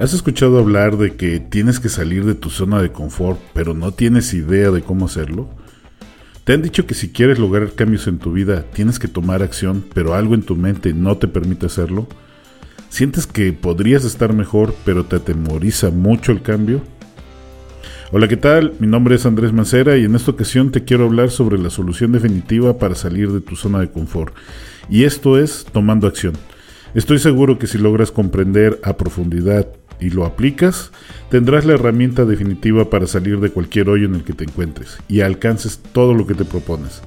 ¿Has escuchado hablar de que tienes que salir de tu zona de confort, pero no tienes idea de cómo hacerlo? ¿Te han dicho que si quieres lograr cambios en tu vida, tienes que tomar acción, pero algo en tu mente no te permite hacerlo? ¿Sientes que podrías estar mejor, pero te atemoriza mucho el cambio? Hola, ¿qué tal? Mi nombre es Andrés Mancera y en esta ocasión te quiero hablar sobre la solución definitiva para salir de tu zona de confort. Y esto es tomando acción. Estoy seguro que si logras comprender a profundidad y lo aplicas, tendrás la herramienta definitiva para salir de cualquier hoyo en el que te encuentres y alcances todo lo que te propones.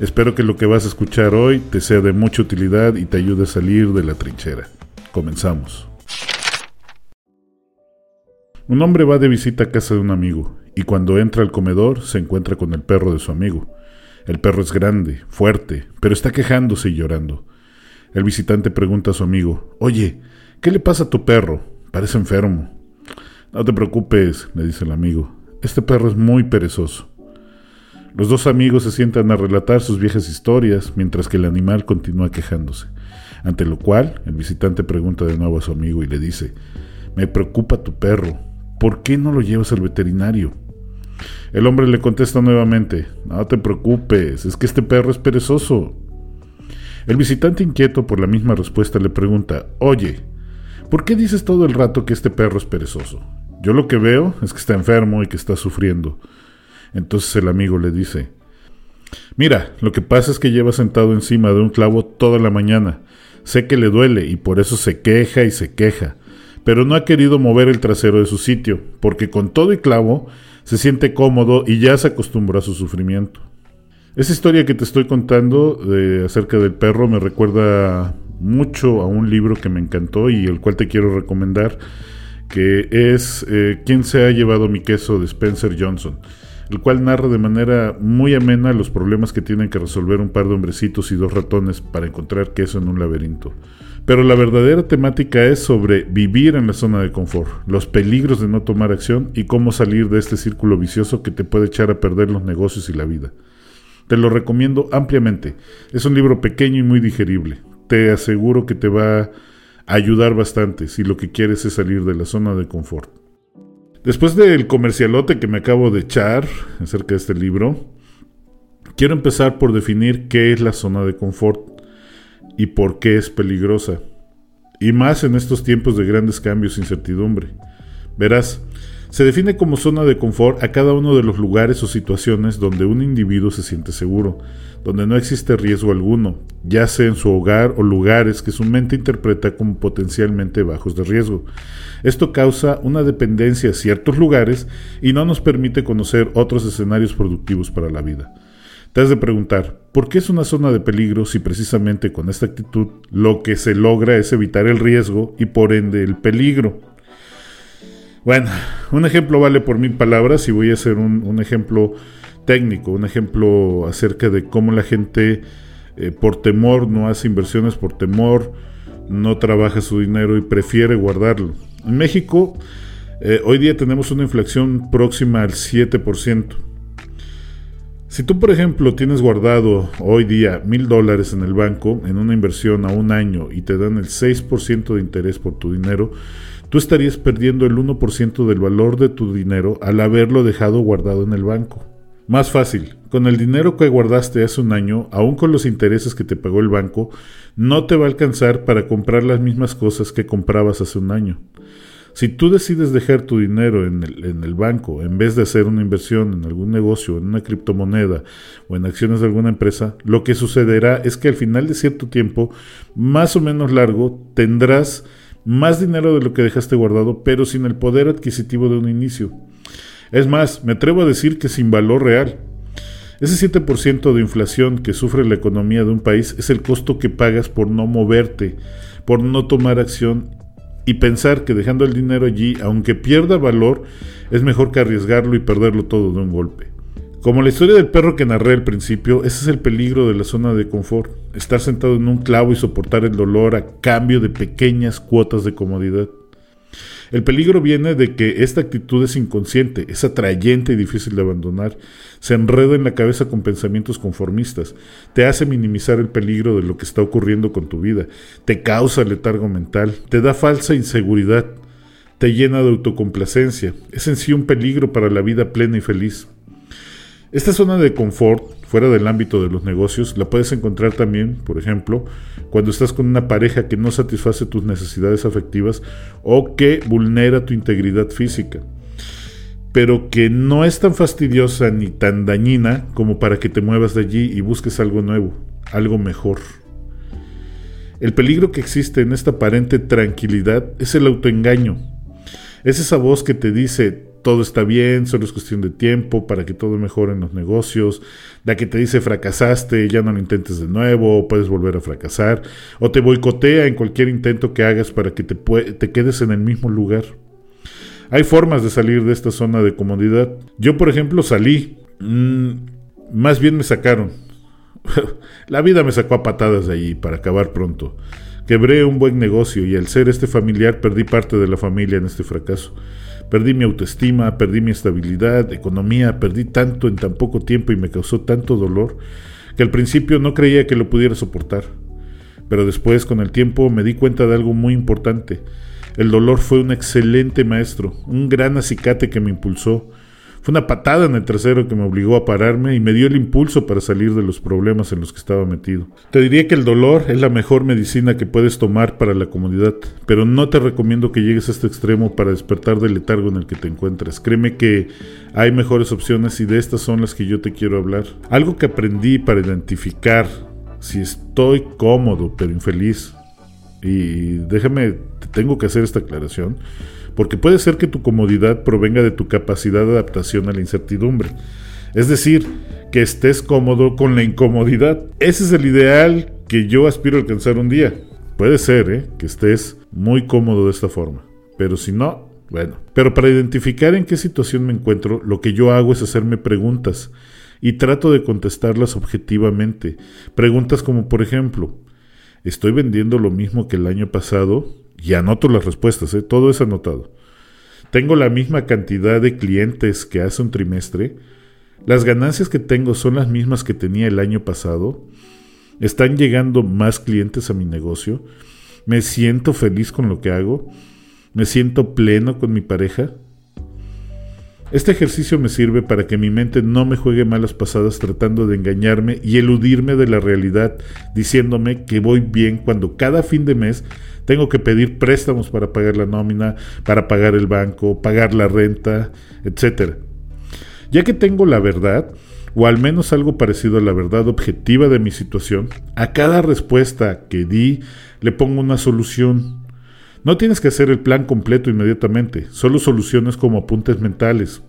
Espero que lo que vas a escuchar hoy te sea de mucha utilidad y te ayude a salir de la trinchera. Comenzamos. Un hombre va de visita a casa de un amigo y cuando entra al comedor se encuentra con el perro de su amigo. El perro es grande, fuerte, pero está quejándose y llorando. El visitante pregunta a su amigo, Oye, ¿qué le pasa a tu perro? Parece enfermo. No te preocupes, le dice el amigo. Este perro es muy perezoso. Los dos amigos se sientan a relatar sus viejas historias mientras que el animal continúa quejándose. Ante lo cual, el visitante pregunta de nuevo a su amigo y le dice, Me preocupa tu perro. ¿Por qué no lo llevas al veterinario? El hombre le contesta nuevamente, No te preocupes, es que este perro es perezoso. El visitante inquieto por la misma respuesta le pregunta, Oye, ¿Por qué dices todo el rato que este perro es perezoso? Yo lo que veo es que está enfermo y que está sufriendo. Entonces el amigo le dice, Mira, lo que pasa es que lleva sentado encima de un clavo toda la mañana. Sé que le duele y por eso se queja y se queja, pero no ha querido mover el trasero de su sitio, porque con todo y clavo se siente cómodo y ya se acostumbró a su sufrimiento. Esa historia que te estoy contando de, acerca del perro me recuerda mucho a un libro que me encantó y el cual te quiero recomendar, que es eh, ¿Quién se ha llevado mi queso? de Spencer Johnson, el cual narra de manera muy amena los problemas que tienen que resolver un par de hombrecitos y dos ratones para encontrar queso en un laberinto. Pero la verdadera temática es sobre vivir en la zona de confort, los peligros de no tomar acción y cómo salir de este círculo vicioso que te puede echar a perder los negocios y la vida. Te lo recomiendo ampliamente. Es un libro pequeño y muy digerible te aseguro que te va a ayudar bastante si lo que quieres es salir de la zona de confort. Después del comercialote que me acabo de echar acerca de este libro, quiero empezar por definir qué es la zona de confort y por qué es peligrosa. Y más en estos tiempos de grandes cambios e incertidumbre. Verás, se define como zona de confort a cada uno de los lugares o situaciones donde un individuo se siente seguro, donde no existe riesgo alguno, ya sea en su hogar o lugares que su mente interpreta como potencialmente bajos de riesgo. Esto causa una dependencia a ciertos lugares y no nos permite conocer otros escenarios productivos para la vida. Te de preguntar, ¿por qué es una zona de peligro si precisamente con esta actitud lo que se logra es evitar el riesgo y por ende el peligro? Bueno, un ejemplo vale por mil palabras y voy a hacer un, ejemplo técnico, un ejemplo acerca de cómo la gente eh, por temor no hace inversiones, por temor no trabaja su dinero y prefiere guardarlo. En México eh, hoy día tenemos una inflación próxima al 7%. Si tú, por ejemplo, tienes guardado hoy día mil dólares en el banco en una inversión a un año y te dan el 6% de interés por tu dinero, tú estarías perdiendo el 1% del valor de tu dinero al haberlo dejado guardado en el banco. Más fácil, con el dinero que guardaste hace un año, aún con los intereses que te pagó el banco, no te va a alcanzar para comprar las mismas cosas que comprabas hace un año. Si tú decides dejar tu dinero en el, en el, banco en vez de hacer una inversión en algún negocio, en una criptomoneda o en acciones de alguna empresa, lo que sucederá es que al final de cierto tiempo, más o menos largo, tendrás más dinero de lo que dejaste guardado, pero sin el poder adquisitivo de un inicio. Es más, me atrevo a decir que sin valor real. Ese 7% de inflación que sufre la economía de un país es el costo que pagas por no moverte, por no tomar acción y pensar que dejando el dinero allí, aunque pierda valor, es mejor que arriesgarlo y perderlo todo de un golpe. Como la historia del perro que narré al principio, ese es el peligro de la zona de confort, estar sentado en un clavo y soportar el dolor a cambio de pequeñas cuotas de comodidad. El peligro viene de que esta actitud es inconsciente, es atrayente y difícil de abandonar, se enreda en la cabeza con pensamientos conformistas, te hace minimizar el peligro de lo que está ocurriendo con tu vida, te causa letargo mental, te da falsa inseguridad, te llena de autocomplacencia. Es en sí un peligro para la vida plena y feliz. Esta zona de confort, fuera del ámbito de los negocios, la puedes encontrar también, por ejemplo, cuando estás con una pareja que no satisface tus necesidades afectivas o que vulnera tu integridad física, pero que no es tan fastidiosa ni tan dañina como para que te muevas de allí y busques algo nuevo, algo mejor. El peligro que existe en esta aparente tranquilidad es el autoengaño. Es esa voz que te dice, todo está bien, solo es cuestión de tiempo para que todo mejore en los negocios, la que te dice fracasaste, ya no lo intentes de nuevo, puedes volver a fracasar, o te boicotea en cualquier intento que hagas para que te, te quedes en el mismo lugar. Hay formas de salir de esta zona de comodidad. Yo, por ejemplo, salí, mm, más bien me sacaron. la vida me sacó a patadas de allí para acabar pronto. Quebré un buen negocio y al ser este familiar perdí parte de la familia en este fracaso. Perdí mi autoestima, perdí mi estabilidad, economía, perdí tanto en tan poco tiempo y me causó tanto dolor que al principio no creía que lo pudiera soportar. Pero después, con el tiempo, me di cuenta de algo muy importante. El dolor fue un excelente maestro, un gran acicate que me impulsó, fue una patada en el trasero que me obligó a pararme y me dio el impulso para salir de los problemas en los que estaba metido. Te diría que el dolor es la mejor medicina que puedes tomar para la comodidad, pero no te recomiendo que llegues a este extremo para despertar del letargo en el que te encuentras. Créeme que hay mejores opciones y de estas son las que yo te quiero hablar. Algo que aprendí para identificar si estoy cómodo pero infeliz. Y déjame, tengo que hacer esta aclaración porque puede ser que tu comodidad provenga de tu capacidad de adaptación a la incertidumbre. Es decir, que estés cómodo con la incomodidad. Ese es el ideal que yo aspiro a alcanzar un día. Puede ser ¿eh? que estés muy cómodo de esta forma, pero si no, bueno. Pero para identificar en qué situación me encuentro, lo que yo hago es hacerme preguntas y trato de contestarlas objetivamente. Preguntas como, por ejemplo, ¿estoy vendiendo lo mismo que el año pasado? Y anoto las respuestas, ¿eh? todo es anotado. Tengo la misma cantidad de clientes que hace un trimestre. Las ganancias que tengo son las mismas que tenía el año pasado. Están llegando más clientes a mi negocio. Me siento feliz con lo que hago. Me siento pleno con mi pareja. Este ejercicio me sirve para que mi mente no me juegue malas pasadas tratando de engañarme y eludirme de la realidad, diciéndome que voy bien cuando cada fin de mes tengo que pedir préstamos para pagar la nómina, para pagar el banco, pagar la renta, etc. Ya que tengo la verdad, o al menos algo parecido a la verdad objetiva de mi situación, a cada respuesta que di le pongo una solución. No tienes que hacer el plan completo inmediatamente, solo soluciones como apuntes mentales.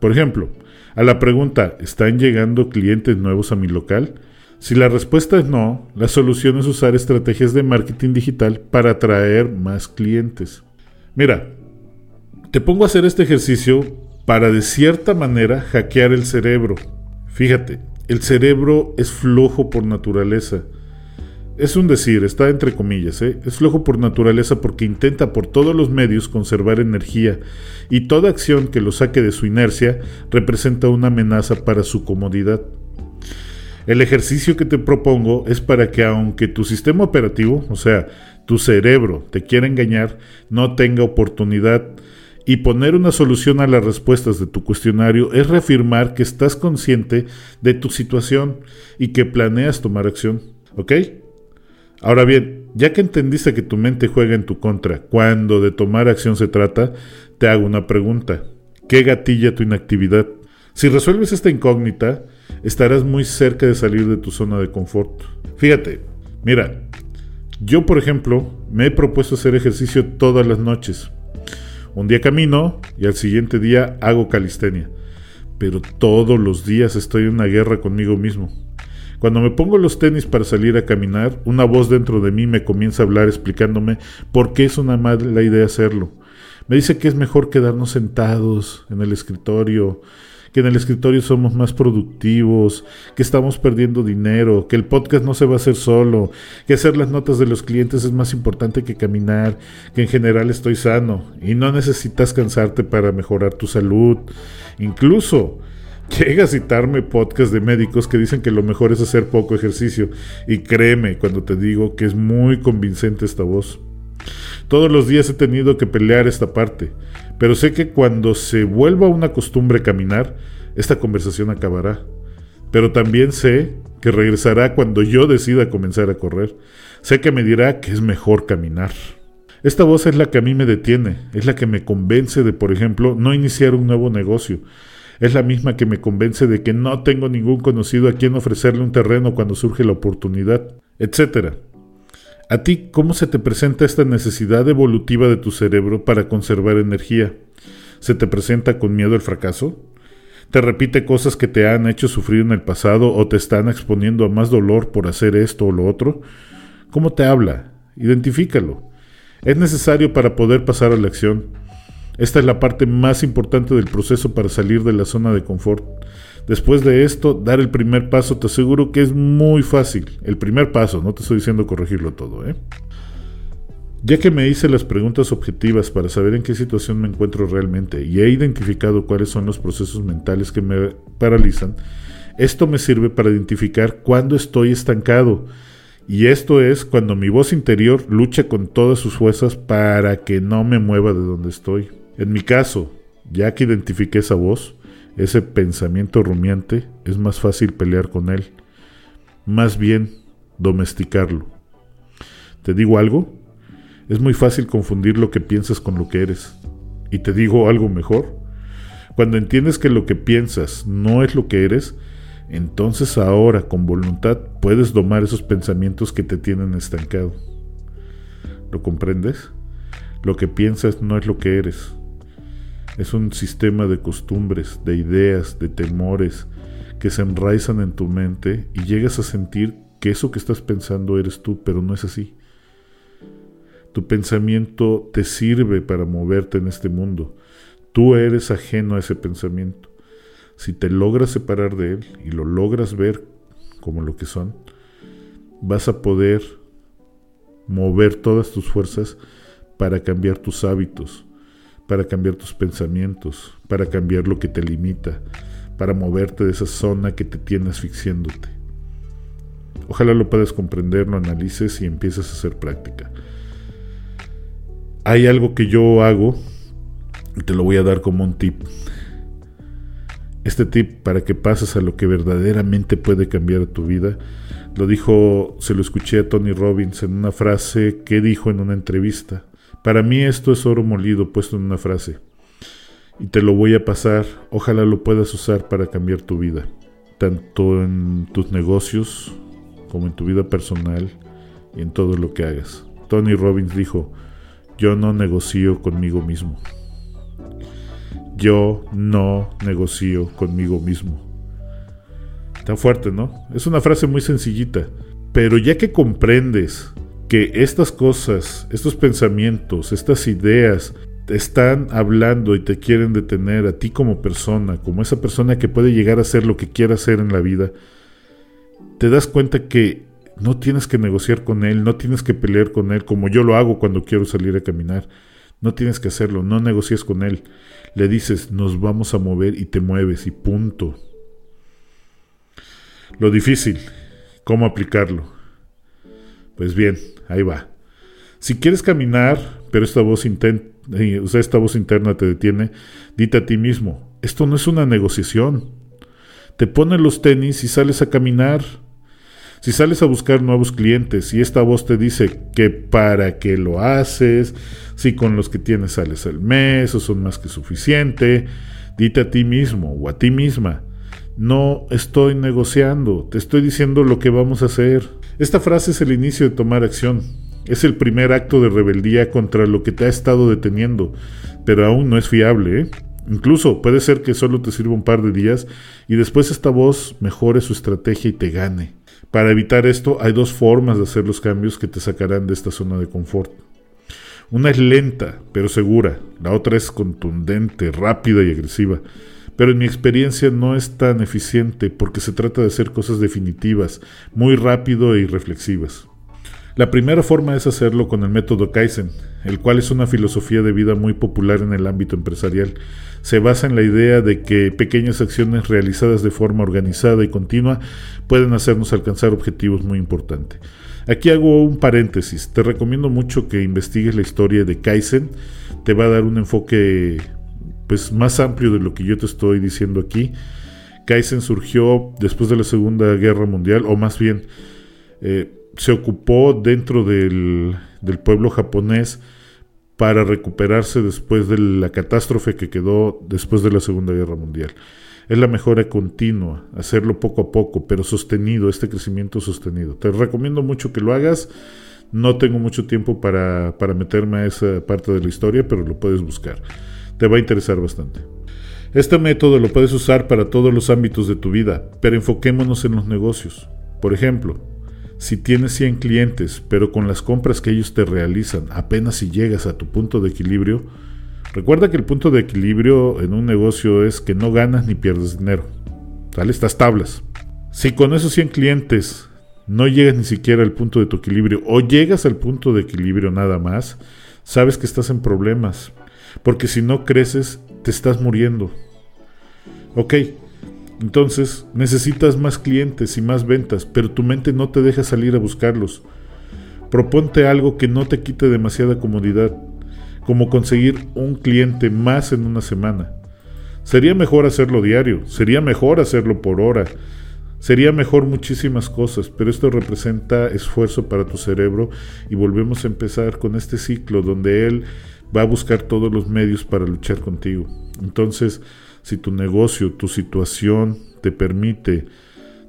Por ejemplo, a la pregunta ¿están llegando clientes nuevos a mi local? Si la respuesta es no, la solución es usar estrategias de marketing digital para atraer más clientes. Mira, te pongo a hacer este ejercicio para de cierta manera hackear el cerebro. Fíjate, el cerebro es flojo por naturaleza. Es un decir, está entre comillas, ¿eh? es flojo por naturaleza porque intenta por todos los medios conservar energía y toda acción que lo saque de su inercia representa una amenaza para su comodidad. El ejercicio que te propongo es para que aunque tu sistema operativo, o sea, tu cerebro, te quiera engañar, no tenga oportunidad. Y poner una solución a las respuestas de tu cuestionario es reafirmar que estás consciente de tu situación y que planeas tomar acción. ¿Ok? Ahora bien, ya que entendiste que tu mente juega en tu contra cuando de tomar acción se trata, te hago una pregunta. ¿Qué gatilla tu inactividad? Si resuelves esta incógnita, estarás muy cerca de salir de tu zona de confort. Fíjate, mira, yo por ejemplo me he propuesto hacer ejercicio todas las noches. Un día camino y al siguiente día hago calistenia. Pero todos los días estoy en una guerra conmigo mismo. Cuando me pongo los tenis para salir a caminar, una voz dentro de mí me comienza a hablar explicándome por qué es una mala idea hacerlo. Me dice que es mejor quedarnos sentados en el escritorio, que en el escritorio somos más productivos, que estamos perdiendo dinero, que el podcast no se va a hacer solo, que hacer las notas de los clientes es más importante que caminar, que en general estoy sano y no necesitas cansarte para mejorar tu salud. Incluso llega a citarme podcasts de médicos que dicen que lo mejor es hacer poco ejercicio y créeme cuando te digo que es muy convincente esta voz. Todos los días he tenido que pelear esta parte, pero sé que cuando se vuelva una costumbre caminar, esta conversación acabará. Pero también sé que regresará cuando yo decida comenzar a correr. Sé que me dirá que es mejor caminar. Esta voz es la que a mí me detiene, es la que me convence de, por ejemplo, no iniciar un nuevo negocio. Es la misma que me convence de que no tengo ningún conocido a quien ofrecerle un terreno cuando surge la oportunidad, etc. ¿A ti cómo se te presenta esta necesidad evolutiva de tu cerebro para conservar energía? ¿Se te presenta con miedo al fracaso? ¿Te repite cosas que te han hecho sufrir en el pasado o te están exponiendo a más dolor por hacer esto o lo otro? ¿Cómo te habla? Identifícalo. Es necesario para poder pasar a la acción. Esta es la parte más importante del proceso para salir de la zona de confort. Después de esto, dar el primer paso, te aseguro que es muy fácil. El primer paso, no te estoy diciendo corregirlo todo, ¿eh? Ya que me hice las preguntas objetivas para saber en qué situación me encuentro realmente y he identificado cuáles son los procesos mentales que me paralizan, esto me sirve para identificar cuándo estoy estancado. Y esto es cuando mi voz interior lucha con todas sus fuerzas para que no me mueva de donde estoy. En mi caso, ya que identifiqué esa voz, ese pensamiento rumiante, es más fácil pelear con él. Más bien, domesticarlo. ¿Te digo algo? Es muy fácil confundir lo que piensas con lo que eres. Y te digo algo mejor. Cuando entiendes que lo que piensas no es lo que eres, entonces ahora con voluntad puedes domar esos pensamientos que te tienen estancado. ¿Lo comprendes? Lo que piensas no es lo que eres. Es un sistema de costumbres, de ideas, de temores que se enraizan en tu mente y llegas a sentir que eso que estás pensando eres tú, pero no es así. Tu pensamiento te sirve para moverte en este mundo. Tú eres ajeno a ese pensamiento. Si te logras separar de él y lo logras ver como lo que son, vas a poder mover todas tus fuerzas para cambiar tus hábitos, para cambiar tus pensamientos, para cambiar lo que te limita, para moverte de esa zona que te tiene asfixiándote. Ojalá lo puedas comprender, lo analices y empieces a hacer práctica. Hay algo que yo hago y te lo voy a dar como un tip. Este tip para que pases a lo que verdaderamente puede cambiar tu vida, lo dijo, se lo escuché a Tony Robbins en una frase que dijo en una entrevista. Para mí esto es oro molido puesto en una frase. Y te lo voy a pasar, ojalá lo puedas usar para cambiar tu vida, tanto en tus negocios como en tu vida personal y en todo lo que hagas. Tony Robbins dijo, yo no negocio conmigo mismo. Yo no negocio conmigo mismo. Tan fuerte, ¿no? Es una frase muy sencillita, pero ya que comprendes que estas cosas, estos pensamientos, estas ideas te están hablando y te quieren detener a ti como persona, como esa persona que puede llegar a ser lo que quiera hacer en la vida, te das cuenta que no tienes que negociar con él, no tienes que pelear con él como yo lo hago cuando quiero salir a caminar. No tienes que hacerlo, no negocies con él. Le dices, nos vamos a mover y te mueves y punto. Lo difícil, ¿cómo aplicarlo? Pues bien, ahí va. Si quieres caminar, pero esta voz, eh, esta voz interna te detiene, dite a ti mismo, esto no es una negociación. Te pones los tenis y sales a caminar. Si sales a buscar nuevos clientes y esta voz te dice que para qué lo haces, si con los que tienes sales al mes o son más que suficiente, dite a ti mismo o a ti misma, no estoy negociando, te estoy diciendo lo que vamos a hacer. Esta frase es el inicio de tomar acción. Es el primer acto de rebeldía contra lo que te ha estado deteniendo, pero aún no es fiable. ¿eh? Incluso puede ser que solo te sirva un par de días y después esta voz mejore su estrategia y te gane. Para evitar esto hay dos formas de hacer los cambios que te sacarán de esta zona de confort. Una es lenta, pero segura. La otra es contundente, rápida y agresiva pero en mi experiencia no es tan eficiente porque se trata de hacer cosas definitivas, muy rápido y reflexivas. La primera forma es hacerlo con el método Kaizen, el cual es una filosofía de vida muy popular en el ámbito empresarial. Se basa en la idea de que pequeñas acciones realizadas de forma organizada y continua pueden hacernos alcanzar objetivos muy importantes. Aquí hago un paréntesis. Te recomiendo mucho que investigues la historia de Kaizen. Te va a dar un enfoque pues más amplio de lo que yo te estoy diciendo aquí. Kaizen surgió después de la Segunda Guerra Mundial, o más bien eh, se ocupó dentro del, del pueblo japonés para recuperarse después de la catástrofe que quedó después de la Segunda Guerra Mundial. Es la mejora continua, hacerlo poco a poco, pero sostenido, este crecimiento sostenido. Te recomiendo mucho que lo hagas. No tengo mucho tiempo para, para meterme a esa parte de la historia, pero lo puedes buscar. Te va a interesar bastante. Este método lo puedes usar para todos los ámbitos de tu vida, pero enfoquémonos en los negocios. Por ejemplo, si tienes 100 clientes, pero con las compras que ellos te realizan apenas si llegas a tu punto de equilibrio, recuerda que el punto de equilibrio en un negocio es que no ganas ni pierdes dinero. ¿Sale? Estas tablas. Si con esos 100 clientes no llegas ni siquiera al punto de tu equilibrio o llegas al punto de equilibrio nada más, sabes que estás en problemas. Porque si no creces, te estás muriendo. Ok, entonces necesitas más clientes y más ventas, pero tu mente no te deja salir a buscarlos. Proponte algo que no te quite demasiada comodidad, como conseguir un cliente más en una semana. Sería mejor hacerlo diario, sería mejor hacerlo por hora, sería mejor muchísimas cosas, pero esto representa esfuerzo para tu cerebro y volvemos a empezar con este ciclo donde él va a buscar todos los medios para luchar contigo. Entonces, si tu negocio, tu situación te permite,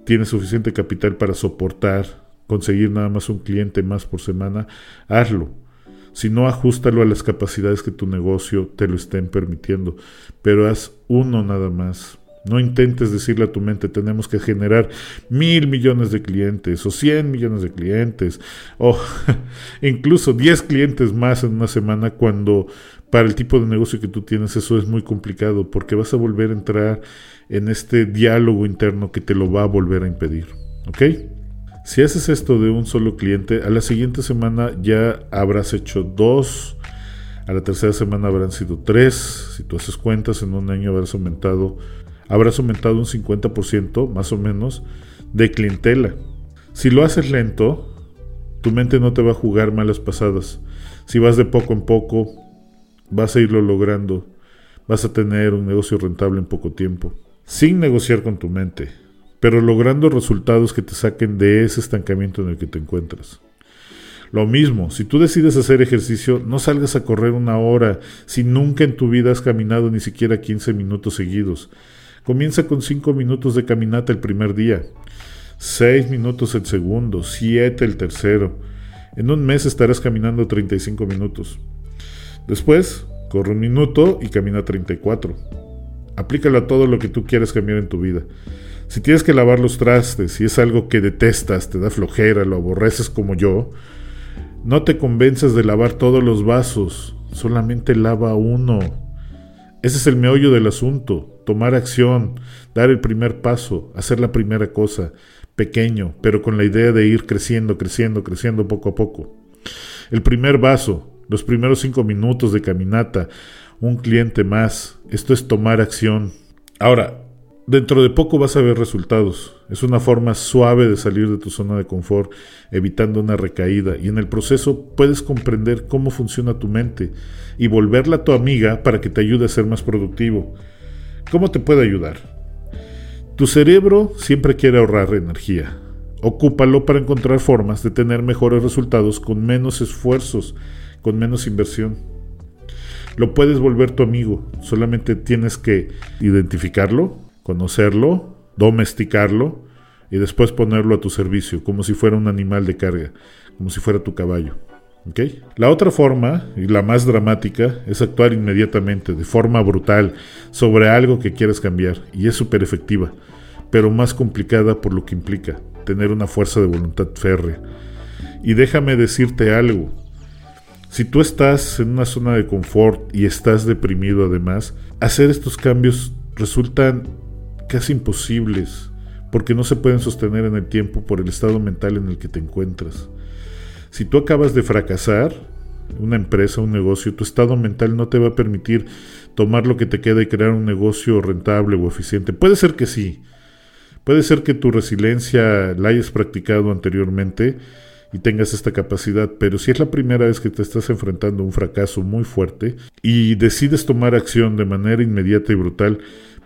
tienes suficiente capital para soportar, conseguir nada más un cliente más por semana, hazlo. Si no, ajustalo a las capacidades que tu negocio te lo estén permitiendo. Pero haz uno nada más. No intentes decirle a tu mente, tenemos que generar mil millones de clientes o cien millones de clientes o incluso diez clientes más en una semana cuando para el tipo de negocio que tú tienes eso es muy complicado porque vas a volver a entrar en este diálogo interno que te lo va a volver a impedir. ¿Ok? Si haces esto de un solo cliente, a la siguiente semana ya habrás hecho dos, a la tercera semana habrán sido tres, si tú haces cuentas en un año habrás aumentado habrás aumentado un 50% más o menos de clientela. Si lo haces lento, tu mente no te va a jugar malas pasadas. Si vas de poco en poco, vas a irlo logrando. Vas a tener un negocio rentable en poco tiempo. Sin negociar con tu mente, pero logrando resultados que te saquen de ese estancamiento en el que te encuentras. Lo mismo, si tú decides hacer ejercicio, no salgas a correr una hora si nunca en tu vida has caminado ni siquiera 15 minutos seguidos. Comienza con 5 minutos de caminata el primer día, 6 minutos el segundo, 7 el tercero. En un mes estarás caminando 35 minutos. Después, corre un minuto y camina 34. Aplícalo a todo lo que tú quieras cambiar en tu vida. Si tienes que lavar los trastes, si es algo que detestas, te da flojera, lo aborreces como yo, no te convenzas de lavar todos los vasos, solamente lava uno. Ese es el meollo del asunto tomar acción, dar el primer paso, hacer la primera cosa, pequeño, pero con la idea de ir creciendo, creciendo, creciendo poco a poco. El primer vaso, los primeros cinco minutos de caminata, un cliente más, esto es tomar acción. Ahora, dentro de poco vas a ver resultados. Es una forma suave de salir de tu zona de confort, evitando una recaída, y en el proceso puedes comprender cómo funciona tu mente y volverla tu amiga para que te ayude a ser más productivo. ¿Cómo te puede ayudar? Tu cerebro siempre quiere ahorrar energía. Ocúpalo para encontrar formas de tener mejores resultados con menos esfuerzos, con menos inversión. Lo puedes volver tu amigo, solamente tienes que identificarlo, conocerlo, domesticarlo y después ponerlo a tu servicio, como si fuera un animal de carga, como si fuera tu caballo. La otra forma, y la más dramática, es actuar inmediatamente, de forma brutal, sobre algo que quieres cambiar, y es súper efectiva, pero más complicada por lo que implica, tener una fuerza de voluntad férrea. Y déjame decirte algo, si tú estás en una zona de confort y estás deprimido además, hacer estos cambios resultan casi imposibles, porque no se pueden sostener en el tiempo por el estado mental en el que te encuentras. Si tú acabas de fracasar, una empresa, un negocio, tu estado mental no te va a permitir tomar lo que te queda y crear un negocio rentable o eficiente. Puede ser que sí. Puede ser que tu resiliencia la hayas practicado anteriormente y tengas esta capacidad, pero si es la primera vez que te estás enfrentando a un fracaso muy fuerte y decides tomar acción de manera inmediata y brutal,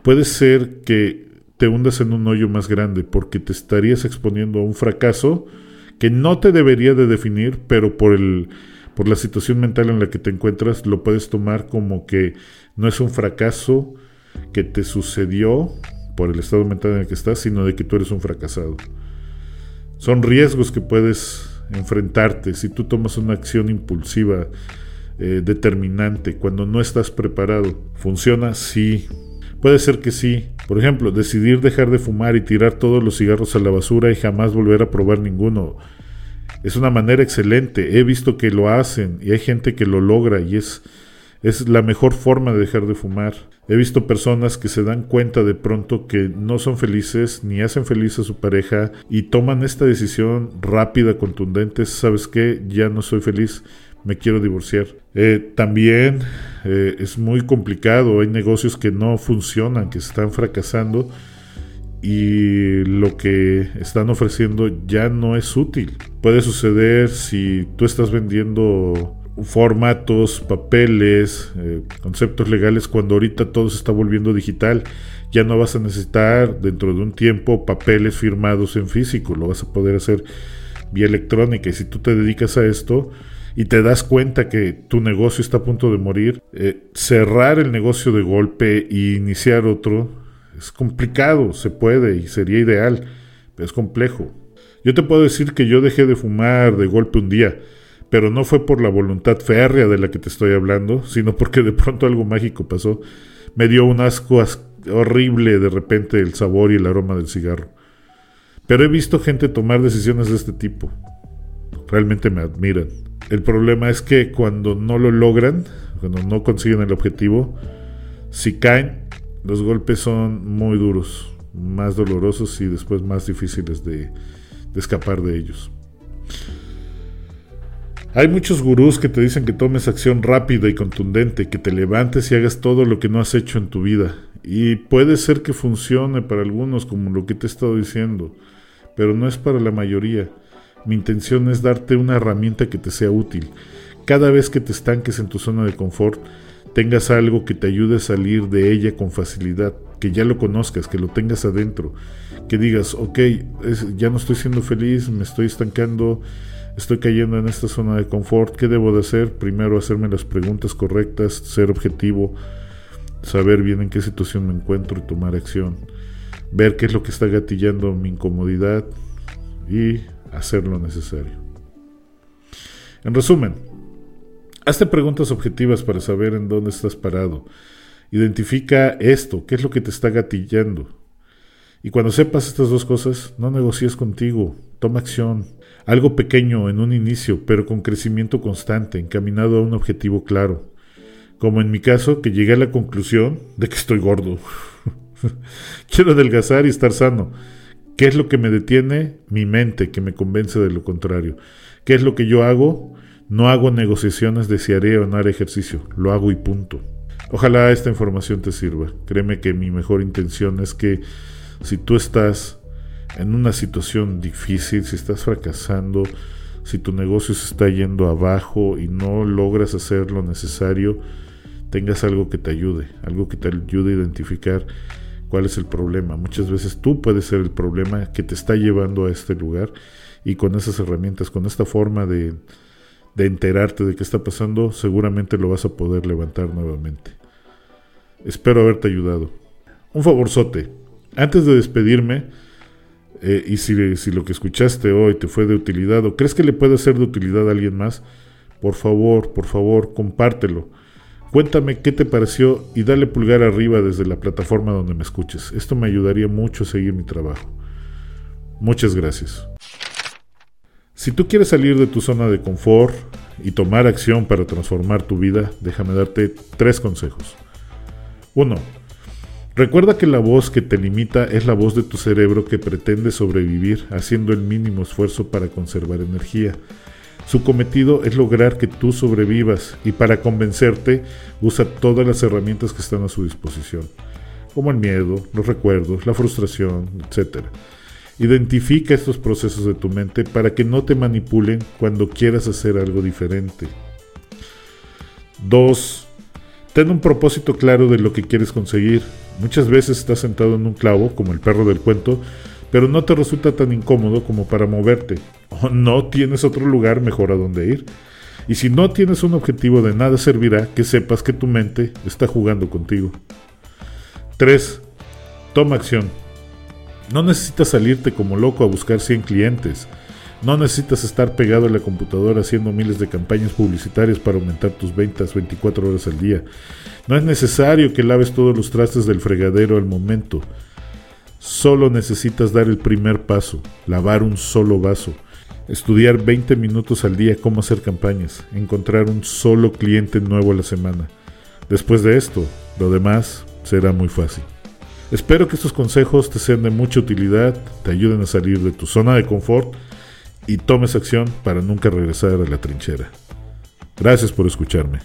puede ser que te hundas en un hoyo más grande porque te estarías exponiendo a un fracaso que no te debería de definir, pero por el por la situación mental en la que te encuentras lo puedes tomar como que no es un fracaso que te sucedió por el estado mental en el que estás, sino de que tú eres un fracasado. Son riesgos que puedes enfrentarte si tú tomas una acción impulsiva, eh, determinante, cuando no estás preparado. ¿Funciona? Sí. Puede ser que sí. Por ejemplo, decidir dejar de fumar y tirar todos los cigarros a la basura y jamás volver a probar ninguno. Es una manera excelente. He visto que lo hacen y hay gente que lo logra y es, es la mejor forma de dejar de fumar. He visto personas que se dan cuenta de pronto que no son felices ni hacen feliz a su pareja y toman esta decisión rápida, contundente, ¿sabes qué? Ya no soy feliz, me quiero divorciar. Eh, también eh, es muy complicado, hay negocios que no funcionan, que están fracasando y lo que están ofreciendo ya no es útil. Puede suceder si tú estás vendiendo formatos, papeles, eh, conceptos legales, cuando ahorita todo se está volviendo digital, ya no vas a necesitar dentro de un tiempo papeles firmados en físico, lo vas a poder hacer vía electrónica y si tú te dedicas a esto y te das cuenta que tu negocio está a punto de morir, eh, cerrar el negocio de golpe e iniciar otro es complicado, se puede y sería ideal, pero es complejo. Yo te puedo decir que yo dejé de fumar de golpe un día, pero no fue por la voluntad férrea de la que te estoy hablando, sino porque de pronto algo mágico pasó. Me dio un asco horrible de repente el sabor y el aroma del cigarro. Pero he visto gente tomar decisiones de este tipo. Realmente me admiran. El problema es que cuando no lo logran, cuando no consiguen el objetivo, si caen, los golpes son muy duros, más dolorosos y después más difíciles de, de escapar de ellos. Hay muchos gurús que te dicen que tomes acción rápida y contundente, que te levantes y hagas todo lo que no has hecho en tu vida. Y puede ser que funcione para algunos como lo que te he estado diciendo, pero no es para la mayoría. Mi intención es darte una herramienta que te sea útil. Cada vez que te estanques en tu zona de confort, tengas algo que te ayude a salir de ella con facilidad, que ya lo conozcas, que lo tengas adentro, que digas, ok, ya no estoy siendo feliz, me estoy estancando, Estoy cayendo en esta zona de confort. ¿Qué debo de hacer? Primero hacerme las preguntas correctas, ser objetivo, saber bien en qué situación me encuentro y tomar acción. Ver qué es lo que está gatillando mi incomodidad y hacer lo necesario. En resumen, hazte preguntas objetivas para saber en dónde estás parado. Identifica esto, qué es lo que te está gatillando. Y cuando sepas estas dos cosas, no negocies contigo, toma acción, algo pequeño en un inicio, pero con crecimiento constante, encaminado a un objetivo claro. Como en mi caso, que llegué a la conclusión de que estoy gordo. Quiero adelgazar y estar sano. ¿Qué es lo que me detiene? Mi mente, que me convence de lo contrario. ¿Qué es lo que yo hago? No hago negociaciones de si haré o no haré ejercicio. Lo hago y punto. Ojalá esta información te sirva. Créeme que mi mejor intención es que si tú estás en una situación difícil, si estás fracasando, si tu negocio se está yendo abajo y no logras hacer lo necesario, tengas algo que te ayude, algo que te ayude a identificar cuál es el problema. Muchas veces tú puedes ser el problema que te está llevando a este lugar y con esas herramientas, con esta forma de, enterarte de qué está pasando, seguramente lo vas a poder levantar nuevamente. Espero haberte ayudado. Un favorzote. Antes de despedirme, eh, y si, si, lo que escuchaste hoy te fue de utilidad o crees que le puede ser de utilidad a alguien más, por favor, por favor, compártelo. Cuéntame qué te pareció y dale pulgar arriba desde la plataforma donde me escuches. Esto me ayudaría mucho a seguir mi trabajo. Muchas gracias. Si tú quieres salir de tu zona de confort y tomar acción para transformar tu vida, déjame darte tres consejos. 1 Recuerda que la voz que te limita es la voz de tu cerebro que pretende sobrevivir haciendo el mínimo esfuerzo para conservar energía. Su cometido es lograr que tú sobrevivas y para convencerte usa todas las herramientas que están a su disposición, como el miedo, los recuerdos, la frustración, etc. Identifica estos procesos de tu mente para que no te manipulen cuando quieras hacer algo diferente. 2. Ten un propósito claro de lo que quieres conseguir. Muchas veces estás sentado en un clavo, como el perro del cuento, pero no te resulta tan incómodo como para moverte, o no tienes otro lugar mejor a donde ir. Y si no tienes un objetivo, de nada servirá que sepas que tu mente está jugando contigo. 3. Toma acción. No necesitas salirte como loco a buscar 100 clientes. No necesitas estar pegado a la computadora haciendo miles de campañas publicitarias para aumentar tus ventas 24 horas al día. No es necesario que laves todos los trastes del fregadero al momento. Solo necesitas dar el primer paso, lavar un solo vaso, estudiar 20 minutos al día cómo hacer campañas, encontrar un solo cliente nuevo a la semana. Después de esto, lo demás será muy fácil. Espero que estos consejos te sean de mucha utilidad, te ayuden a salir de tu zona de confort y tomes acción para nunca regresar a la trinchera. Gracias por escucharme.